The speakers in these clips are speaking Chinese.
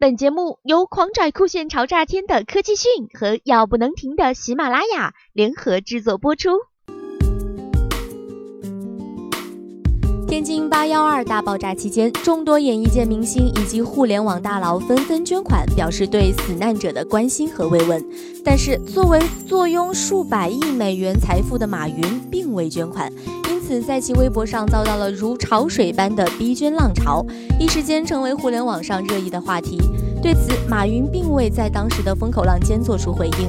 本节目由狂拽酷炫潮炸天的科技讯和要不能停的喜马拉雅联合制作播出。天津八幺二大爆炸期间，众多演艺界明星以及互联网大佬纷纷捐款，表示对死难者的关心和慰问。但是，作为坐拥数百亿美元财富的马云，并未捐款。因此在其微博上遭到了如潮水般的逼捐浪潮，一时间成为互联网上热议的话题。对此，马云并未在当时的风口浪尖做出回应。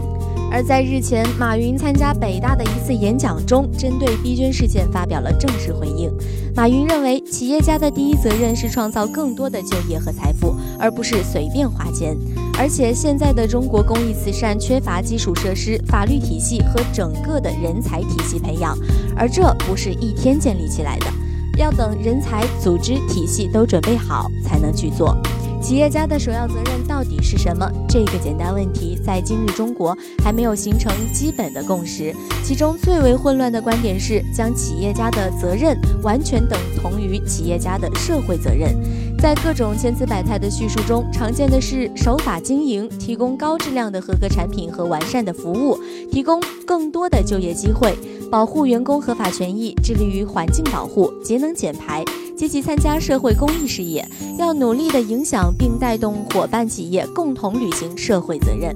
而在日前，马云参加北大的一次演讲中，针对逼捐事件发表了正式回应。马云认为，企业家的第一责任是创造更多的就业和财富，而不是随便花钱。而且，现在的中国公益慈善缺乏基础设施、法律体系和整个的人才体系培养，而这不是一天建立起来的，要等人才、组织、体系都准备好才能去做。企业家的首要责任到底是什么？这个简单问题，在今日中国还没有形成基本的共识。其中最为混乱的观点是，将企业家的责任完全等同于企业家的社会责任。在各种千姿百态的叙述中，常见的是守法经营，提供高质量的合格产品和完善的服务，提供更多的就业机会，保护员工合法权益，致力于环境保护，节能减排。积极参加社会公益事业，要努力的影响并带动伙伴企业共同履行社会责任。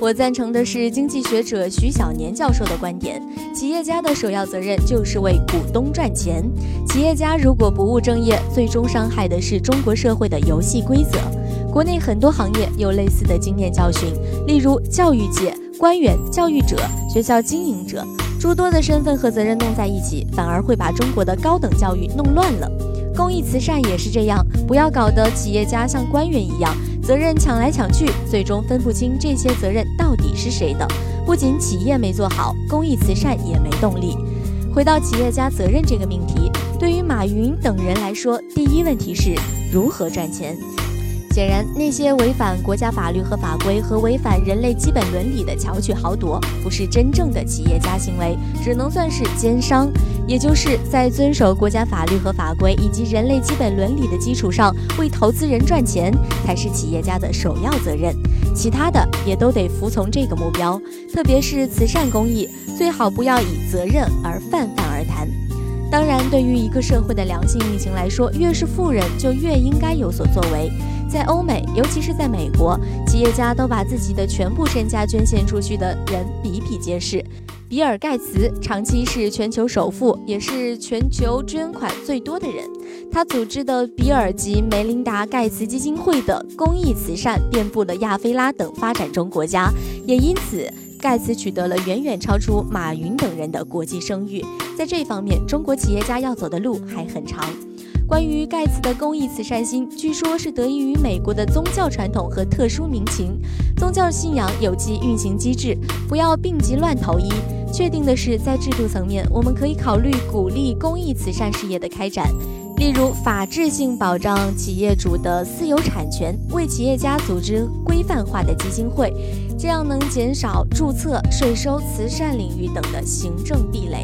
我赞成的是经济学者徐小年教授的观点：企业家的首要责任就是为股东赚钱。企业家如果不务正业，最终伤害的是中国社会的游戏规则。国内很多行业有类似的经验教训，例如教育界、官员、教育者、学校经营者，诸多的身份和责任弄在一起，反而会把中国的高等教育弄乱了。公益慈善也是这样，不要搞得企业家像官员一样，责任抢来抢去，最终分不清这些责任到底是谁的。不仅企业没做好，公益慈善也没动力。回到企业家责任这个命题，对于马云等人来说，第一问题是如何赚钱。显然，那些违反国家法律和法规和违反人类基本伦理的巧取豪夺，不是真正的企业家行为，只能算是奸商。也就是在遵守国家法律和法规以及人类基本伦理的基础上，为投资人赚钱，才是企业家的首要责任。其他的也都得服从这个目标。特别是慈善公益，最好不要以责任而泛泛而谈。当然，对于一个社会的良性运行来说，越是富人就越应该有所作为。在欧美，尤其是在美国，企业家都把自己的全部身家捐献出去的人比比皆是。比尔·盖茨长期是全球首富，也是全球捐款最多的人。他组织的比尔及梅琳达·盖茨基金会的公益慈善遍布了亚非拉等发展中国家，也因此，盖茨取得了远远超出马云等人的国际声誉。在这方面，中国企业家要走的路还很长。关于盖茨的公益慈善心，据说是得益于美国的宗教传统和特殊民情。宗教信仰有其运行机制，不要病急乱投医。确定的是，在制度层面，我们可以考虑鼓励公益慈善事业的开展，例如法制性保障企业主的私有产权，为企业家组织规范化的基金会，这样能减少注册、税收、慈善领域等的行政壁垒。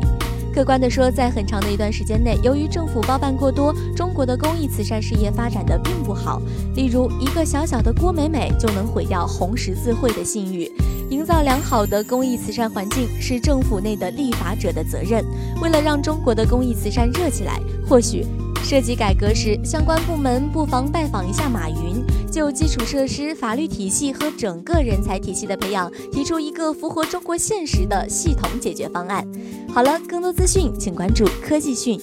客观地说，在很长的一段时间内，由于政府包办过多，中国的公益慈善事业发展的并不好。例如，一个小小的郭美美就能毁掉红十字会的信誉。营造良好的公益慈善环境是政府内的立法者的责任。为了让中国的公益慈善热起来，或许涉及改革时，相关部门不妨拜访一下马云。就基础设施、法律体系和整个人才体系的培养，提出一个符合中国现实的系统解决方案。好了，更多资讯请关注科技讯。